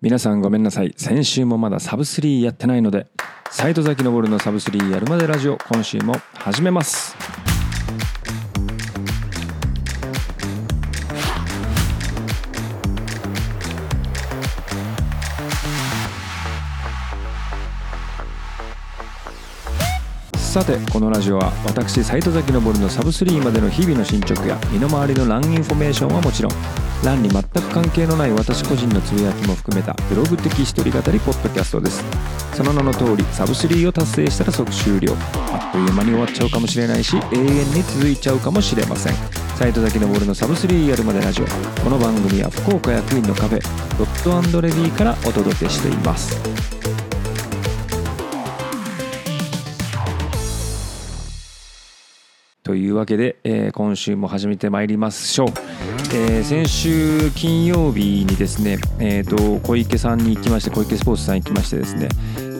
皆さんごめんなさい。先週もまだサブ3やってないので斎藤崎昇のサブ3やるまでラジオ今週も始めます。さてこのラジオは私斉藤崎昇のサブ3までの日々の進捗や身の回りの run information はもちろんランに全く関係のない私個人のつぶやきも含めたブログ的一人語りポッドキャストです。その名の通りサブ3を達成したら即終了。あっという間に終わっちゃうかもしれないし永遠に続いちゃうかもしれません。斉藤崎昇のサブ3やるまでラジオこの番組は福岡役員のカフェドットレディーからお届けしています。というわけで、えー今週も始めてまいりましょう、えー先週金曜日にですね、えー、と小池さんに行きまして小池スポーツさんに行きましてですね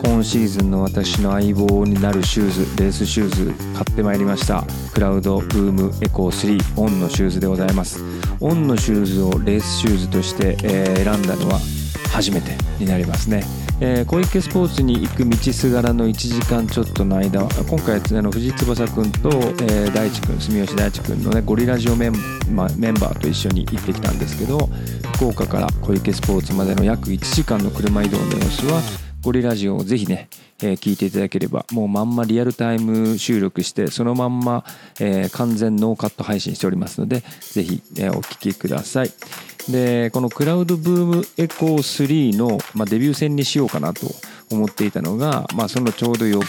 今シーズンの私の相棒になるシューズレースシューズ買ってまいりました。 Cloudboom Echo 3 Onのシューズでございます。 Onのシューズをレースシューズとして、え選んだのは初めてになりますね、えー小池スポーツに行く道すがらの1時間ちょっとの間今回あの藤翼くんと、えー大地くん住吉大地くんのねゴリラジオメン,、まメンバーと一緒に行ってきたんですけど福岡から小池スポーツまでの約1時間の車移動の様子はゴリラジオをぜひね、えー聞いていただければもうまんまリアルタイム収録してそのまんま、えー完全ノーカット配信しておりますのでぜひ、えーお聞きください。でこのクラウドブームエコー3の、まあ、デビュー戦にしようかなと思っていたのが、まあ、そのちょうど翌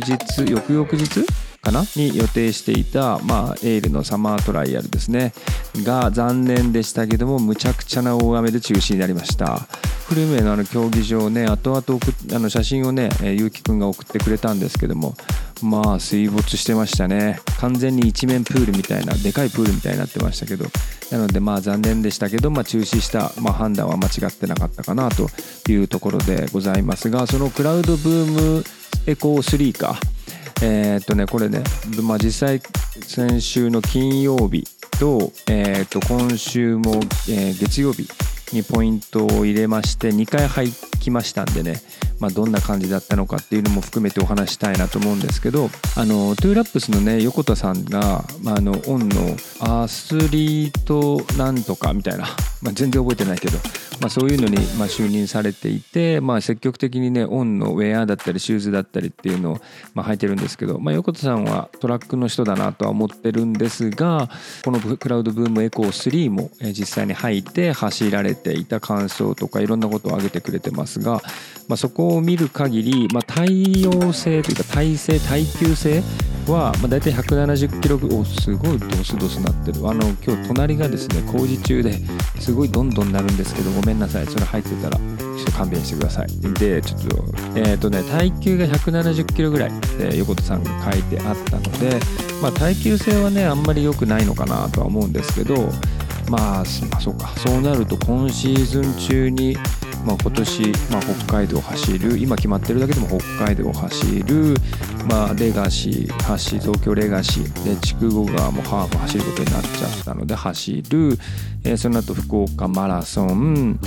日翌々日かな？に予定していた、まあ、エールのサマートライアルですね。が残念でしたけどもむちゃくちゃな大雨で中止になりました。久留米のあの競技場ね後々あの写真をねえーゆうきくんが送ってくれたんですけどもまあ水没してましたね。完全に一面プールみたいなでかいプールみたいになってましたけど。なのでまあ残念でしたけど、まあ、中止した、まあ、判断は間違ってなかったかなというところでございますがそのクラウドブームエコー3か。えーっとねこれね、まあ、実際先週の金曜日と,、えーっと今週も、えー月曜日にポイントを入れまして2回入ってきましたんでね、まあ、どんな感じだったのかっていうのも含めてお話したいなと思うんですけどあのトゥーラップスのね横田さんが、まあ、あのオンのアスリートなんとかみたいな、まあ、全然覚えてないけど、まあ、そういうのに、ま、就任されていて、まあ、積極的にねオンのウェアだったりシューズだったりっていうのを、ま、履いてるんですけど、ま、横田さんはトラックの人だなとは思ってるんですがこのクラウドブームエコー3も実際に履いて走られていた感想とかいろんなことを挙げてくれてますが、ま、そこを見る限り、まあ、耐用性というか耐性耐久性は、まあ、大体170キロぐおすごいドスドスなってる。あの今日隣がですね工事中ですごいどんどんなるんですけどごめんなさい。それ入ってたらちょっと勘弁してください。でちょっとえっ、とね耐久が170キロぐらいで横田さんが書いてあったので、まあ、耐久性はねあんまり良くないのかなとは思うんですけどまあ、まあそうか。そうなると今シーズン中に、まあ、今年、まあ、北海道を走る。今決まってるだけでも北海道を走る、まあ、レガシー走東京レガシー。で筑後川もハーフ走ることになっちゃったので走る、えーその後福岡マラソン。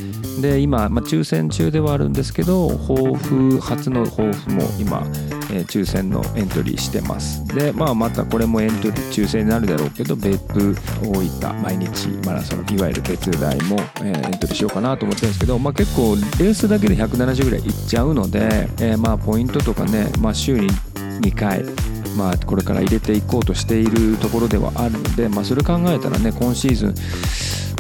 で今、まあ、抽選中ではあるんですけど抱負初の抱負も今、えー抽選のエントリーしてます。で、まあ、またこれもエントリー抽選になるだろうけど別府大分毎日マラソンいわゆる別大も、えーエントリーしようかなと思ってるんですけど、まあ、結構レースだけで170ぐらいいっちゃうので、えーまあポイントとかね、まあ、週に2回まあ、これから入れていこうとしているところではあるので、まあ、それ考えたらね今シーズン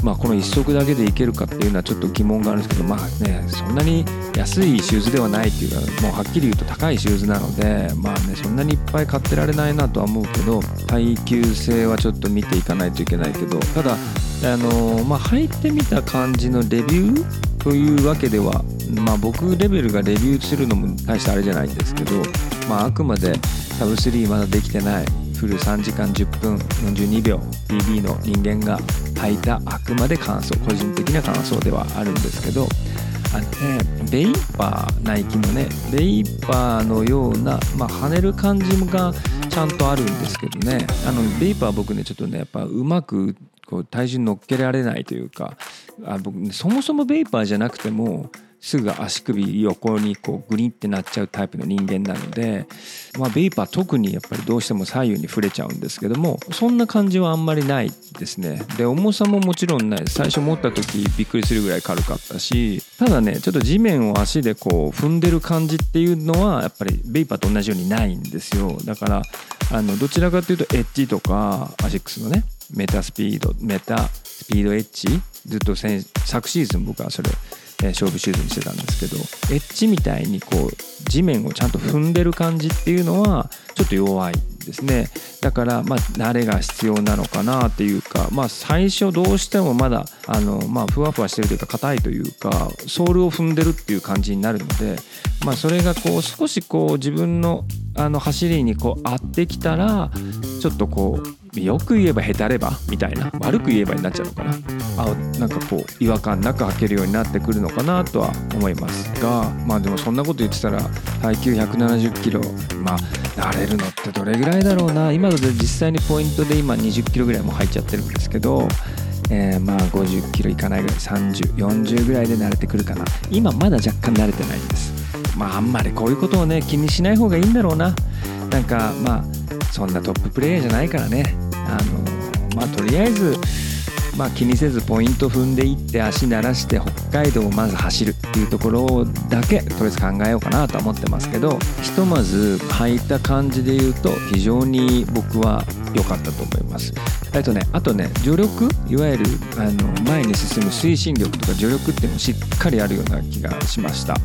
まあ、この1足だけでいけるかっていうのはちょっと疑問があるんですけどまあねそんなに安いシューズではないっていうかもうはっきり言うと高いシューズなのでまあねそんなにいっぱい買ってられないなとは思うけど耐久性はちょっと見ていかないといけないけどただあのまあ履いてみた感じのレビューというわけではまあ僕レベルがレビューするのも大してあれじゃないんですけどまああくまでサブ3まだできてない。フル3時間10分42秒。PB の人間が履いたあくまで感想個人的な感想ではあるんですけどあのねベイパーナイキのねベイパーのような、まあ、跳ねる感じがちゃんとあるんですけどね。あのベイパー僕ねちょっとねやっぱうまくこう体重乗っけられないというかあ僕そもそもベイパーじゃなくてもすぐ足首横にこうグリンってなっちゃうタイプの人間なので、まあ、ベイパー特にやっぱりどうしても左右に触れちゃうんですけどもそんな感じはあんまりないですね。で重さももちろんない。最初持った時びっくりするぐらい軽かったしただねちょっと地面を足でこう踏んでる感じっていうのはやっぱりベイパーと同じようにないんですよ。だからあのどちらかというとエッジとかアシックスのねメタスピードメタスピードエッジずっと昨シーズン僕はそれえ勝負シューズにしてたんですけどエッジみたいにこう地面をちゃんと踏んでる感じっていうのはちょっと弱いですね。だからまあ慣れが必要なのかなっていうかまあ最初どうしてもまだあのまあふわふわしてるというか硬いというかソールを踏んでるっていう感じになるのでまあそれがこう少しこう自分のあの走りにこう合ってきたらちょっとこうよく言えばへたればみたいな悪く言えばになっちゃうのかな。あなんかこう違和感なく履けるようになってくるのかなとは思いますがまあでもそんなこと言ってたら耐久170キロまあ慣れるのってどれぐらいだろうな。今だと実際にポイントで今20キロぐらいも入っちゃってるんですけどえー、まあ50キロいかないぐらい3040ぐらいで慣れてくるかな。今まだ若干慣れてないんです。まああんまりこういうことをね気にしない方がいいんだろうな。なんかまあそんなトッププレーヤーじゃないからね。あのまあとりあえずまあ、気にせずポイント踏んでいって足慣らして北海道をまず走るっていうところだけとりあえず考えようかなと思ってますけどひとまず履いた感じで言うと非常に僕は良かったと思います。えっとね、あとね助力いわゆるあの前に進む推進力とか助力っていうのもしっかりあるような気がしました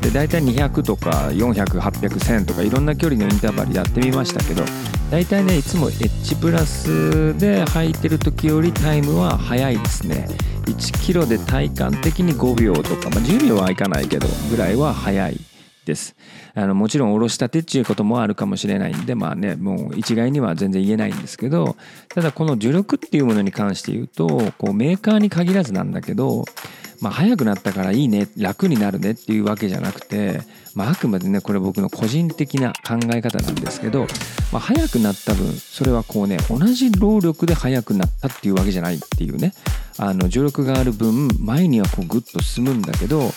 で大体200とか4008001000とかいろんな距離のインターバルやってみましたけど大体ねいつもエッジプラスで履いてる時よりタイムは速いですね。1キロで体感的に5秒とか、まあ、10秒はいかないけどぐらいは速いです。あのもちろんおろしたてっていうこともあるかもしれないんでまあねもう一概には全然言えないんですけどただこの助力っていうものに関して言うとこうメーカーに限らずなんだけどまあ、早くなったからいいね楽になるねっていうわけじゃなくて、まあ、あくまでねこれ僕の個人的な考え方なんですけど、まあ、早くなった分それはこうね同じ労力で速くなったっていうわけじゃないっていうねあの助力がある分前にはこうグッと進むんだけど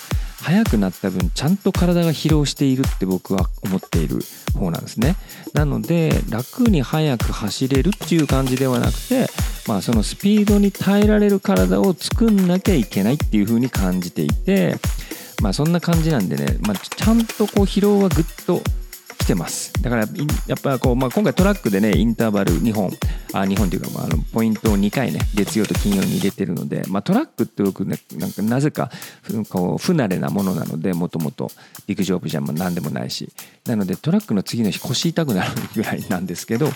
速くなった分ちゃんと体が疲労しているって僕は思っている方なんですね。なので楽に速く走れるっていう感じではなくてまあそのスピードに耐えられる体を作んなきゃいけないっていう風に感じていてまあそんな感じなんでね、まあ、ちゃんとこう疲労はぐっと来てます。だからやっぱこう、まあ、今回トラックでねインターバル2本あ2本というか、まあ、あのポイントを2回ね月曜と金曜に入れてるので、まあ、トラックって僕ねなんかなぜかこう不慣れなものなのでもともと陸上部じゃ何でもないし。なのでトラックの次の日腰痛くなるぐらいなんですけど、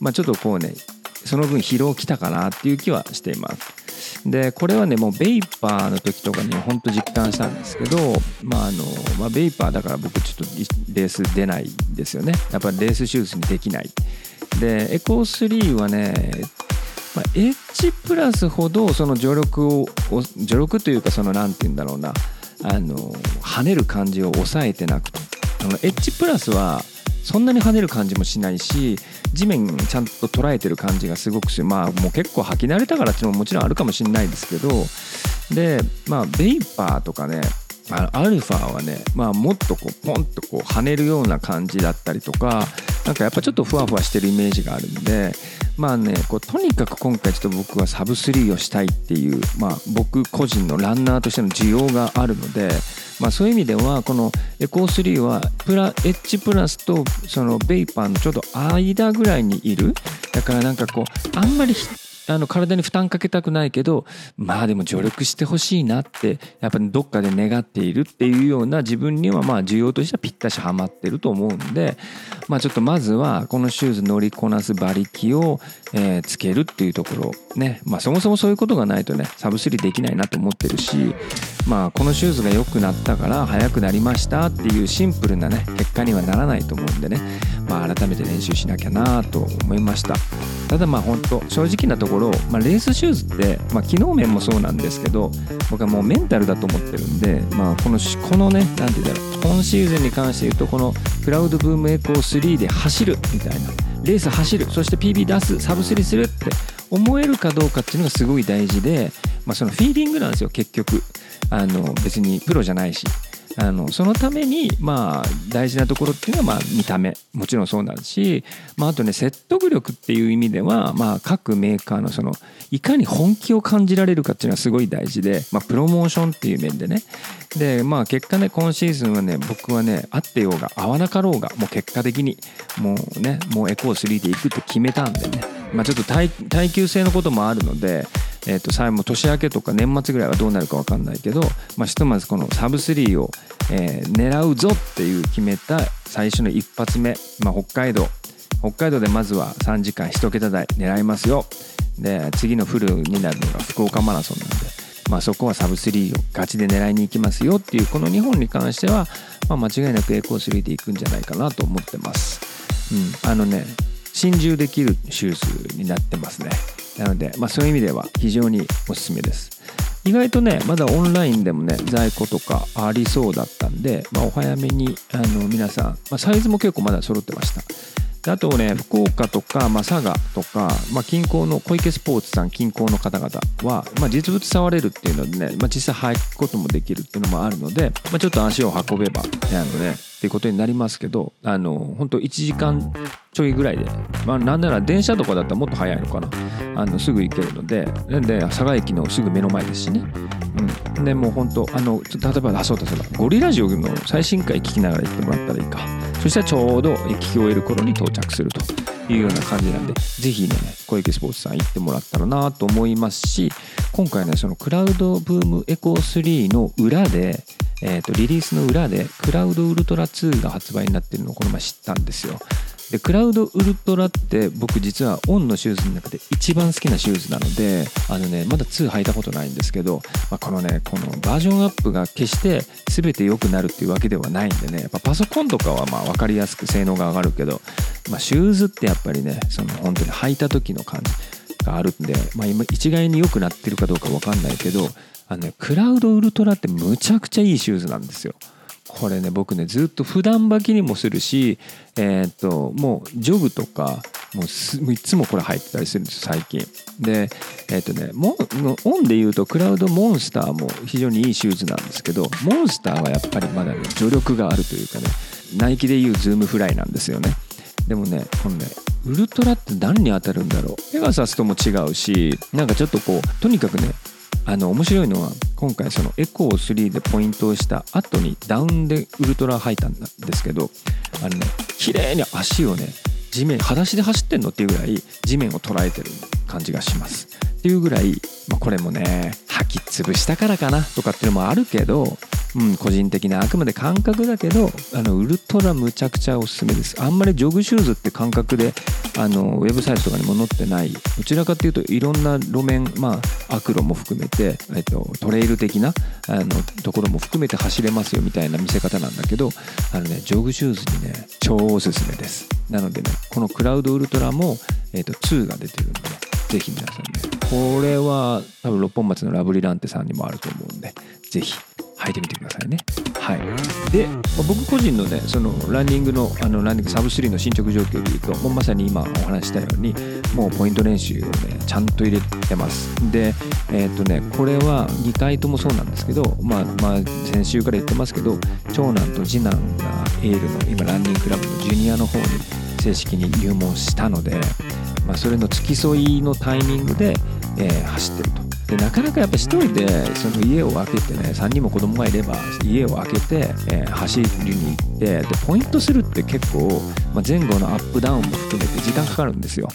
まあ、ちょっとこうねその分疲労きたかなっていう気はしています。でこれはねもうベイパーの時とかにほんと実感したんですけどまああの、まあ、ベイパーだから僕ちょっとレース出ないですよね。やっぱりレースシューズにできない。でエコー3はねまあ、エッジプラスほどその助力を助力というかその何て言うんだろうな。あの跳ねる感じを抑えてなくて。あのエッジプラスはそんなに跳ねる感じもしないし地面ちゃんと捉えてる感じがすごくしまあもう結構履き慣れたからっていうのももちろんあるかもしれないですけどでまあベイパーとかねアルファはね、まあ、もっとこうポンとこう跳ねるような感じだったりとかなんかやっぱちょっとふわふわしてるイメージがあるんでまあねこうとにかく今回ちょっと僕はサブ3をしたいっていう、まあ、僕個人のランナーとしての需要があるので、まあ、そういう意味ではこのエコー3はプラエッジプラスとそのベイパーのちょっと間ぐらいにいる。だからなんかこうあんまりあの体に負担かけたくないけどまあでも助力してほしいなってやっぱりどっかで願っているっていうような自分にはまあ需要としてはぴったしはまってると思うんでまあちょっとまずはこのシューズ乗りこなす馬力を、えー、つけるっていうところね。まあそもそもそういうことがないとねサブスリーできないなと思ってるしまあこのシューズが良くなったから速くなりましたっていうシンプルなね結果にはならないと思うんでね。まあ改めて練習しなきゃなと思いました。ただまあ本当正直なところ、まあ、レースシューズって、まあ、機能面もそうなんですけど僕はもうメンタルだと思ってるんで、まあ、このこのね何て言うんだろう今シーズンに関して言うとこのクラウドブームエコー3で走るみたいなレース走るそして PB 出すサブスリーするって思えるかどうかっていうのがすごい大事で、まあ、そのフィーリングなんですよ結局。あの別にプロじゃないし。あのそのためにまあ大事なところっていうのはまあ見た目。もちろんそうなんし、まあ、あとね説得力っていう意味ではまあ各メーカーのそのいかに本気を感じられるかっていうのはすごい大事で、まあ、プロモーションっていう面でね。でまあ結果ね今シーズンはね僕はね合ってようが合わなかろうがもう結果的にもうねもうエコー3でいくって決めたんでね。まあちょっと耐久性のこともあるのでえー、と最後年明けとか年末ぐらいはどうなるか分かんないけど、まあ、ひとまずこのサブ3を、えー、狙うぞっていう決めた最初の一発目、まあ、北海道。北海道でまずは3時間1桁台狙いますよ。で次のフルになるのが福岡マラソンなんで、まあ、そこはサブ3をガチで狙いに行きますよっていうこの2本に関しては、まあ、間違いなくエコ3で行くんじゃないかなと思ってます、うん、あのね心中できるシューズになってますね。なので、まあ、そういう意味では非常におすすめです。意外とね、まだオンラインでもね、在庫とかありそうだったんで、まあ、お早めにあの皆さん、まあ、サイズも結構まだ揃ってました。あとね、福岡とか、まあ、佐賀とか、まあ、近郊の小池スポーツさん近郊の方々は、まあ、実物触れるっていうのでね、まあ、実際履くこともできるっていうのもあるので、まあ、ちょっと足を運べば、あのね、っていうことになりますけど、あの、本当1時間ちょいぐらいで、まあ、なんなら電車とかだったらもっと早いのかな。あの、すぐ行けるので、で、佐賀駅のすぐ目の前ですしね。うん。で、もう本当あの、例えば、あ、そうだそうだ、ゴリラジオの最新回聞きながら行ってもらったらいいか。そしたらちょうど聞き終える頃に到着するというような感じなんで、ぜひね、小池スポーツさん行ってもらったらなと思いますし、今回ね、そのクラウドブームエコー3の裏で、えーと、リリースの裏でクラウドウルトラ2が発売になってるのをこの前知ったんですよ。でクラウドウルトラって僕実はオンのシューズの中で一番好きなシューズなのであのねまだ2履いたことないんですけど、まあ、このねこのバージョンアップが決して全て良くなるっていうわけではないんでねやっぱパソコンとかはまあ分かりやすく性能が上がるけど、まあ、シューズってやっぱりねその本当に履いた時の感じがあるんで、まあ、今一概に良くなってるかどうか分かんないけどあのね Cloudultra ってむちゃくちゃいいシューズなんですよ。これね僕ねずっと普段履きにもするしえー、っともうジョグとかもういつもこれ履いてたりするんです最近。でえー、っとねも Onで言うと Cloudmonster も非常にいいシューズなんですけどモンスターはやっぱりまだね助力があるというかねナイキでいう Zoom Fly なんですよね。でもねこのねウルトラって何に当たるんだろう。ペガサスとも違うしなんかちょっとこうとにかくねあの面白いのは今回そのエコー3でポイントをした後にダウンでウルトラ履いたんですけどあのね綺麗に足をね地面裸足で走ってんのっていうぐらい地面を捉えてる。感じがします。っていうぐらい、まあ、これもね履き潰したからかなとかっていうのもあるけどうん、個人的なあくまで感覚だけどあのウルトラむちゃくちゃおすすめです。あんまりジョグシューズって感覚であのウェブサイトとかにも載ってない。どちらかというといろんな路面まあアクロも含めて、えっと、トレイル的なあのところも含めて走れますよみたいな見せ方なんだけどあのねジョグシューズにね超おすすめです。なのでねこのクラウドウルトラも、えっと、2が出てるんでぜひ皆さんねこれは多分六本松のラブリランテさんにもあると思うんでぜひ履いてみてくださいね。はい、で、まあ、僕個人のねそのランニングのあのランニングサブ3の進捗状況でいうともうまさに今お話したようにもうポイント練習をねちゃんと入れてます。でえっ、ー、とねこれは2回ともそうなんですけどまあまあ先週から言ってますけど長男と次男がエールの今ランニングクラブのジュニアの方に正式に入門したので、まあ、それの付き添いのタイミングで、えー、走ってると。でなかなかやっぱ一人でその家を開けてね3人も子供がいれば家を開けて、えー、走りに行ってでポイントするって結構、まあ、前後のアップダウンも含めて時間かかるんですよ。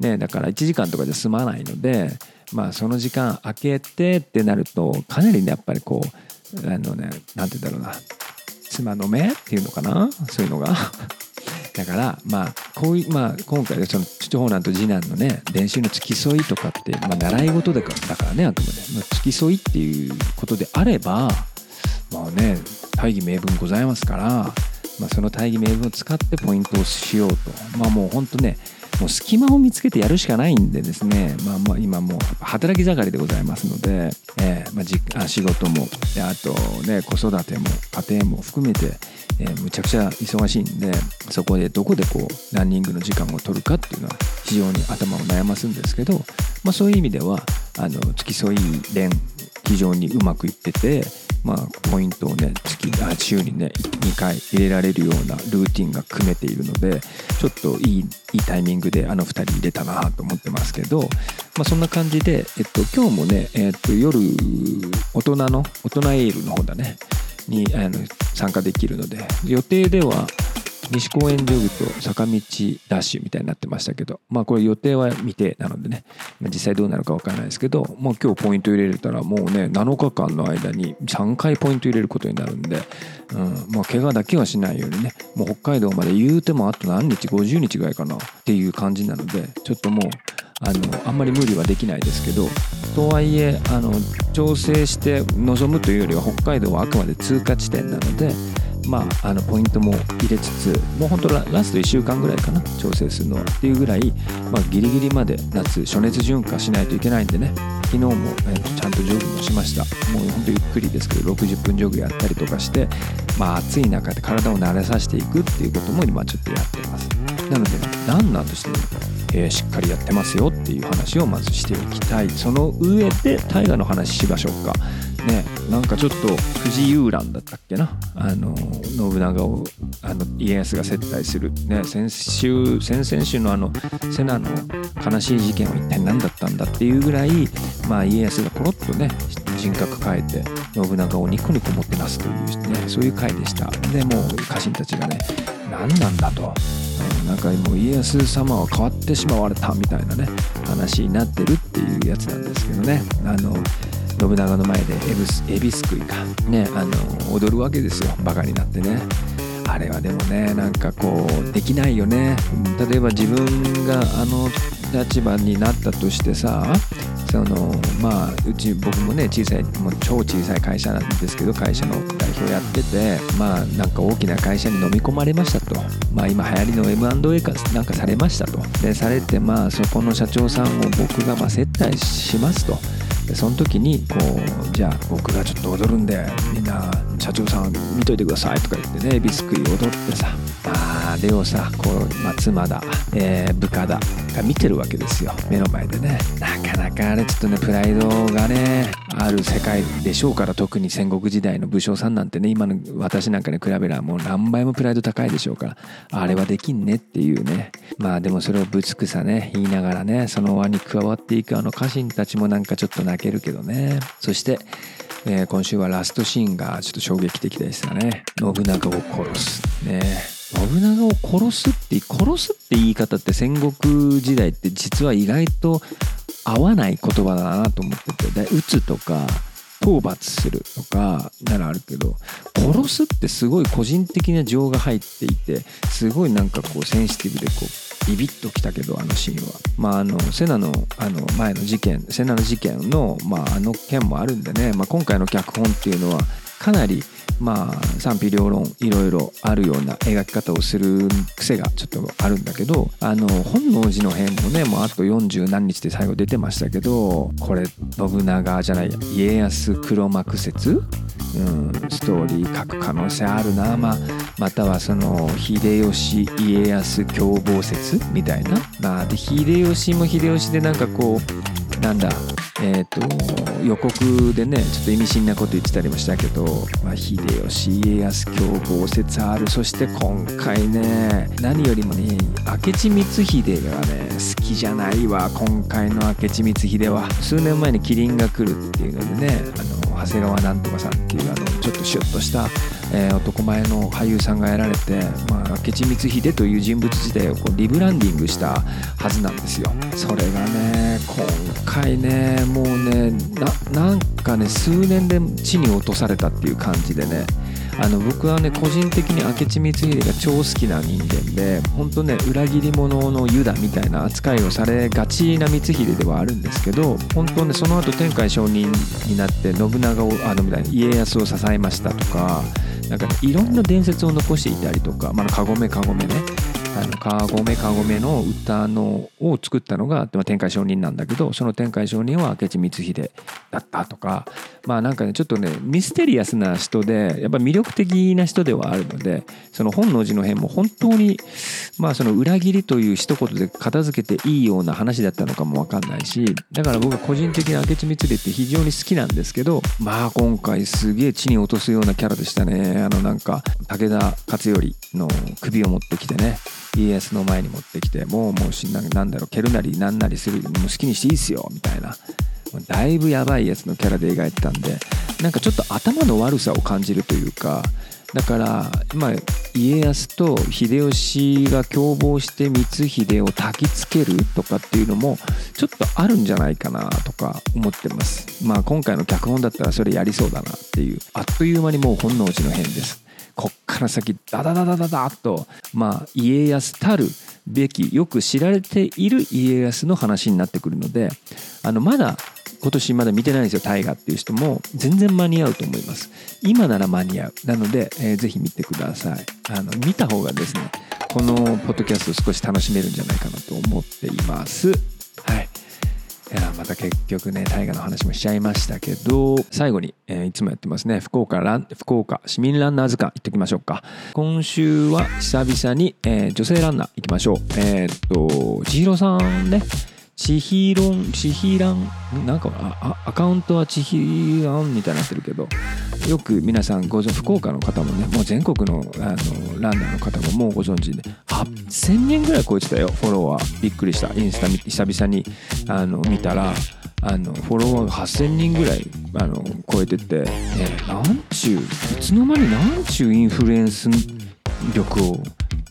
ね、だから1時間とかじゃ済まないので、まあ、その時間空けてってなるとかなりねやっぱりこうあのね何て言うんだろうな妻の目っていうのかな？そういうのがだからまあこういう、まあ、今回その長男と次男のね練習の付き添いとかって、まあ、習い事でだからねあくまで、まあ、付き添いっていうことであればまあね大義名分ございますから、まあ、その大義名分を使ってポイントをしようと。まあもうほんとねもう隙間を見つけてやるしかないんでですね、まあ、まあ今もう働き盛りでございますので、えーまあ、じあ仕事もあとね子育ても家庭も含めて、えー、むちゃくちゃ忙しいんでそこでどこでこうランニングの時間を取るかっていうのは非常に頭を悩ますんですけど、まあ、そういう意味ではあの付き添い練非常にうまくいっててまあ、ポイントをね月あ週にね2回入れられるようなルーティンが組めているのでちょっといいいいタイミングであの2人入れたなと思ってますけど、まあ、そんな感じで、えっと、今日もね、えっと、夜大人の大人エールの方だねにあの参加できるので予定では西公園ジョグと坂道ダッシュみたいになってましたけど、まあこれ予定は未定なのでね、実際どうなるか分からないですけど、もう今日ポイント入れれたらもうね、7日間の間に3回ポイント入れることになるんで、うん、まあ怪我だけはしないようにね、もう北海道まで言うてもあと何日、50日ぐらいかなっていう感じなので、ちょっともう、あのあんまり無理はできないですけどとはいえあの調整して臨むというよりは北海道はあくまで通過地点なのでまあ、あのポイントも入れつつもう本当ララスト1週間ぐらいかな調整するのは。っていうぐらい、まあ、ギリギリまで夏暑熱順化しないといけないんでね。昨日も、えー、ちゃんとジョグもしました。もう本当ゆっくりですけど60分ジョグやったりとかして、まあ、暑い中で体を慣れさせていくっていうことも今ちょっとやってます。なので、ランナーとして、えー、しっかりやってますよっていう話をまずしておきたい。その上で大河の話しましょうか。ねなんかちょっと藤井遊覧だったっけな？あの信長をあの家康が接待する、ね、先週先々週のあの瀬名の悲しい事件は一体何だったんだっていうぐらい、まあ、家康がポロッとね人格変えて信長をニコニコもてなすという、ね、そういう回でした。でもう家臣たちがね何なんだと。なんかもう家康様は変わってしまわれたみたいなね話になってるっていうやつなんですけどね。あの信長の前でエビスエビすくいがねあの踊るわけですよ。バカになってね。あれはでもねなんかこうできないよね。例えば自分があの立場になったとしてさそのまあうち僕もね小さいもう超小さい会社なんですけど会社の代表やっててまあなんか大きな会社に飲み込まれましたと。まあ今流行りの M&A かなんかされましたと。でされてまあそこの社長さんを僕がま接待しますと。でその時にこうじゃあ僕がちょっと踊るんでみんな社長さん見といてくださいとか言ってねビスクイ踊ってさああれをさこう、まあ、妻だ、えー、部下だが見てるわけですよ。目の前でね。なかなかあれちょっとねプライドがねある世界でしょうから特に戦国時代の武将さんなんてね今の私なんかに比べればもう何倍もプライド高いでしょうからあれはできんねっていうね。まあでもそれをぶつくさね言いながらねその輪に加わっていくあの家臣たちもなんかちょっと泣けるけどね。そしてえー、今週はラストシーンがちょっと衝撃的でしたね。信長を殺す。ね。信長を殺すって殺すって言い方って戦国時代って実は意外と合わない言葉だなと思っててで撃つとか討伐するとかならあるけど殺すってすごい個人的な情が入っていてすごいなんかこうセンシティブでこうビビッときたけどあのシーンは。まああのセナのあの前の事件セナの事件のまああの件もあるんでね、まあ、今回の脚本っていうのはかなりまあ賛否両論いろいろあるような描き方をする癖がちょっとあるんだけどあの本能寺の変もねもうあと40何日で最後出てましたけどこれ信長じゃない家康黒幕説？うん、ストーリー書く可能性あるな、まあ、またはその秀吉家康共謀説みたいな、まあ、で秀吉も秀吉でなんかこうなんだえーと、予告でねちょっと意味深なこと言ってたりもしたけど、まあ、秀吉家康共謀説ある。そして今回ね何よりもね明智光秀がね好きじゃないわ。今回の明智光秀は。数年前にキリンが来るっていうのでねあの長谷川なんとかさんっていうあのちょっとシュッとした、えー、男前の俳優さんがやられて、まあ、明智光秀という人物自体をこうリブランディングしたはずなんですよ。それがね今回ねもうねなんかね数年で地に落とされたっていう感じでねあの僕はね個人的に明智光秀が超好きな人間で本当ね裏切り者のユダみたいな扱いをされがちな光秀ではあるんですけど本当ねその後天海上人になって信長をあのみたいな家康を支えましたとかなんか、ね、いろんな伝説を残していたりとか、まあ、カゴメカゴメねあのカゴメカゴメの歌のを作ったのが、まあ、天海上人なんだけどその天海上人は明智光秀だったとかまあなんかねちょっとねミステリアスな人でやっぱ魅力的な人ではあるのでその本能寺の変も本当にまあその裏切りという一言で片付けていいような話だったのかも分かんないしだから僕は個人的に明智光秀って非常に好きなんですけどまあ今回すげえ地に落とすようなキャラでしたね。あのなんか武田勝頼の首を持ってきてね。家康の前に持ってきてもうもうしななんだろう蹴るなりなんなりするもう好きにしていいっすよみたいな。だいぶやばいやつのキャラで描いてたんでなんかちょっと頭の悪さを感じるというかだからまあ家康と秀吉が共謀して光秀を焚きつけるとかっていうのもちょっとあるんじゃないかなとか思ってます。まあ今回の脚本だったらそれやりそうだなっていうあっという間にもう本能寺の変です。こっから先ダダダダダダッとまあ家康たるべきよく知られている家康の話になってくるのであのまだ今年まだ見てないんですよ大河っていう人も全然間に合うと思います。今なら間に合う。なので、えー、ぜひ見てください。あの見た方がですねこのポッドキャスト少し楽しめるんじゃないかなと思っています。はい。いやまた結局ね大河の話もしちゃいましたけど最後に、えー、いつもやってますね。福岡ラン福岡市民ランナー図鑑行ってきましょうか。今週は久々に、えー、女性ランナー行きましょう。えー、っと千尋さんね。ちひろん、ちひらん、なんかあアカウントはちひらんみたいになってるけど、よく皆さんご存知福岡の方もね、もう全国のあのランナーの方ももうご存知で、8000人ぐらい超えてたよ、フォロワー。びっくりした。インスタ久々にあの見たら、あのフォロワーが8000人ぐらいあの超えてて、ね、なんちゅういつの間になんちゅうインフルエンス力を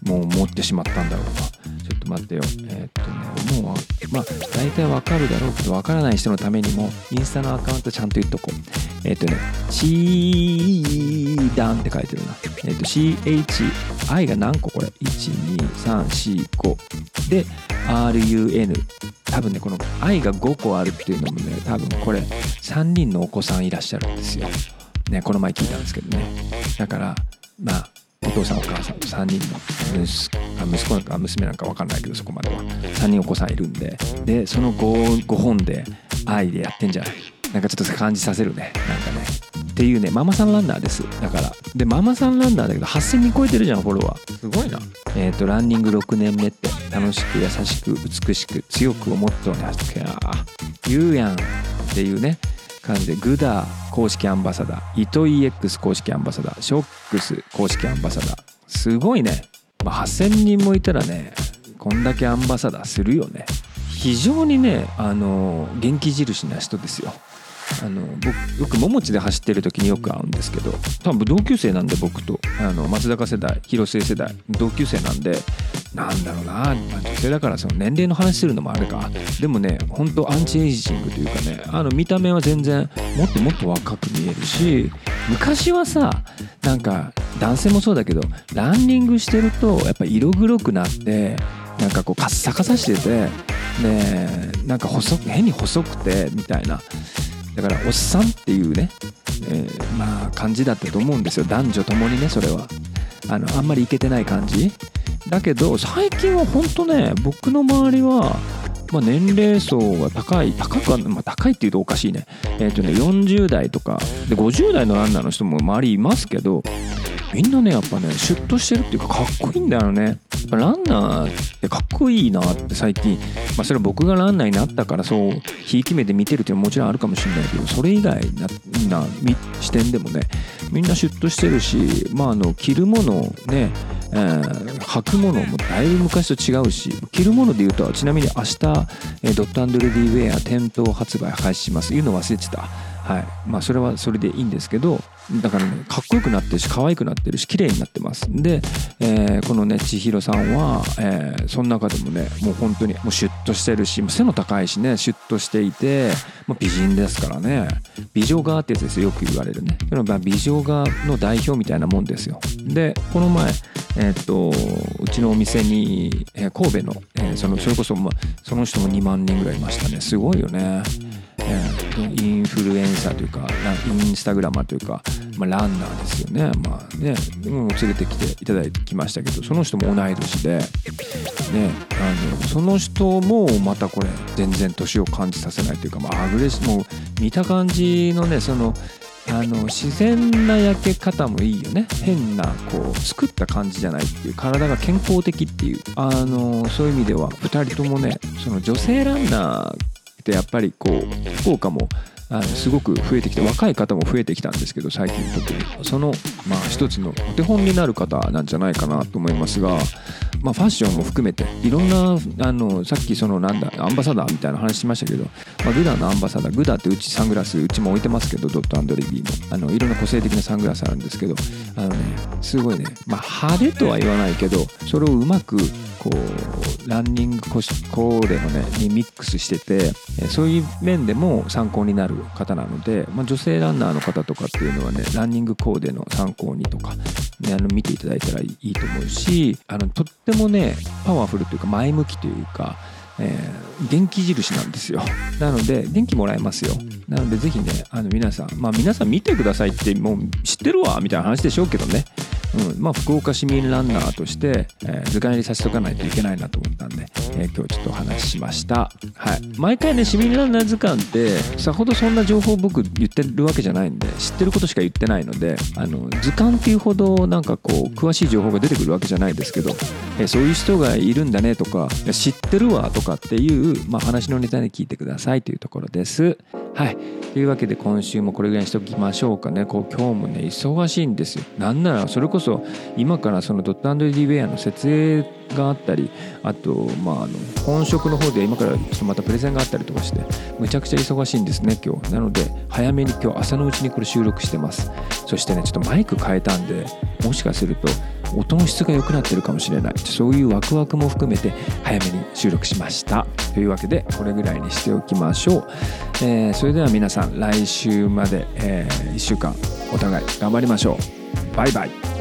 もう持ってしまったんだろうと。待ってよ。えー、っとね、もう、まあ、大体わかるだろうけど、わからない人のためにも、インスタのアカウントちゃんと言っとこう。えー、っとね、チーダンって書いてるな。えー、っと、CH、I が何個これ ?1、2、3、4、5。で、RUN。多分ね、この I が5個あるっていうのもね、多分これ、3人のお子さんいらっしゃるんですよ。ね、この前聞いたんですけどね。だから、まあ、お父さんお母さんと3人の息息子なんか娘なんか分かんないけどそこまでは。3人お子さんいるんででその 5, 5本で愛でやってんじゃないなんかちょっと感じさせるね。なんかね。っていうねママさんランナーです。だからでママさんランナーだけど8000人超えてるじゃんフォロワー。すごいな。えっ、ー、とランニング6年目って楽しく優しく美しく強くをモットーに走って言うやんっていうね。感じでグダ公式アンバサダーイト EX 公式アンバサダーショックス公式アンバサダー。すごいね、まあ、8000人もいたらねこんだけアンバサダーするよね。非常にねあの元気印な人ですよ。あの僕よく桃地で走ってる時によく会うんですけど多分同級生なんで僕と。あの松坂世代広末世代同級生なんでなんだろうな、女性だからその年齢の話するのもあるか。でもね本当アンチエイジングというかねあの見た目は全然もっともっと若く見えるし昔はさなんか男性もそうだけどランニングしてるとやっぱ色黒くなってなんかこうカッサカサしててでなんか細変に細くてみたいな。だからおっさんっていうね、えー、まあ感じだったと思うんですよ。男女ともにねそれは。あのあんまりいけてない感じ。だけど最近は本当ね僕の周りはまあ、年齢層が高い高くは、まあ、高いっていうとおかしいね。えっ、ー、とね40代とかで50代のランナーの人も周りいますけどみんなねやっぱねシュッとしてるっていうかかっこいいんだよね。ランナーってかっこいいなって最近、まあ、それは僕がランナーになったからそうひいき目で見てるっていうのはもちろんあるかもしれないけどそれ以外な視点でもねみんなシュッとしてるしまああの着るものねえー、履くものもだいぶ昔と違うし着るもので言うとちなみに明日、え、ドットアンドレディウェア店頭発売開始します。言うの忘れてた。はい。まあそれはそれでいいんですけどだからねかっこよくなってるし可愛くなってるし綺麗になってます。で、えー、このね千尋さんは、えー、その中でもねもう本当にもうシュッとしてるし背の高いしねシュッとしていて、まあ、美人ですからね。美女画ってやつですよよく言われるね。美女画の代表みたいなもんですよ。でこの前えー、っとうちのお店に、えー、神戸の、えー、そのそれこそ、ま、その人も2万人ぐらいいましたね。すごいよね。インフルエンサーというかインスタグラマーというか、まあ、ランナーですよね。まあね連れてきていただきましたけどその人も同い年で、ね、あのその人もまたこれ全然年を感じさせないというか、まあ、アグレッシブもう見た感じのねそのあの自然な焼け方もいいよね。変なこう作った感じじゃないっていう体が健康的っていう。あのそういう意味では2人ともねその女性ランナーってやっぱりこう福岡もあのすごく増えてきて若い方も増えてきたんですけど最近特に。そのまあ一つのお手本になる方なんじゃないかなと思いますが、まあ、ファッションも含めていろんなあのさっきそのなんだアンバサダーみたいな話しましたけど、まあ、グダのアンバサダーグダってうちサングラスうちも置いてますけどドットアンドレビーもあのいろんな個性的なサングラスあるんですけどあのねすごいね、まあ、派手とは言わないけどそれをうまくこうランニングコーデのねにミックスしててそういう面でも参考になる方なので、まあ、女性ランナーの方とかっていうのはねランニングコーデの参考にとか、ね、あの見ていただいたらいいと思うしあのとってもねパワフルというか前向きというかえー、元気印なんですよ。なので元気もらえますよ。なのでぜひねあの皆さんまあ皆さん見てくださいってもう知ってるわみたいな話でしょうけどね。うん。まあ、福岡市民ランナーとして、えー、図鑑入りさせとかないといけないなと思ったんで、えー、今日ちょっとお話ししました、はい、毎回ね市民ランナー図鑑ってさほどそんな情報僕言ってるわけじゃないんで知ってることしか言ってないのであの図鑑っていうほどなんかこう詳しい情報が出てくるわけじゃないですけど、えー、そういう人がいるんだねとか知ってるわとかっていう、まあ、話のネタで聞いてくださいというところです。はい。というわけで今週もこれぐらいにしておきましょうかね。こう今日もね忙しいんですよ。なんならそれこそ今からそのドットディウェアの設営があったりあとまああの本職の方で今からちょっとまたプレゼンがあったりとかしてむちゃくちゃ忙しいんですね今日。なので早めに今日朝のうちにこれ収録してます。そしてねちょっとマイク変えたんでもしかすると音の質が良くなってるかもしれない。そういうワクワクも含めて早めに収録しました。というわけでこれぐらいにしておきましょう、えー、それでは皆さん来週まで、えー、1週間お互い頑張りましょう。バイバイ。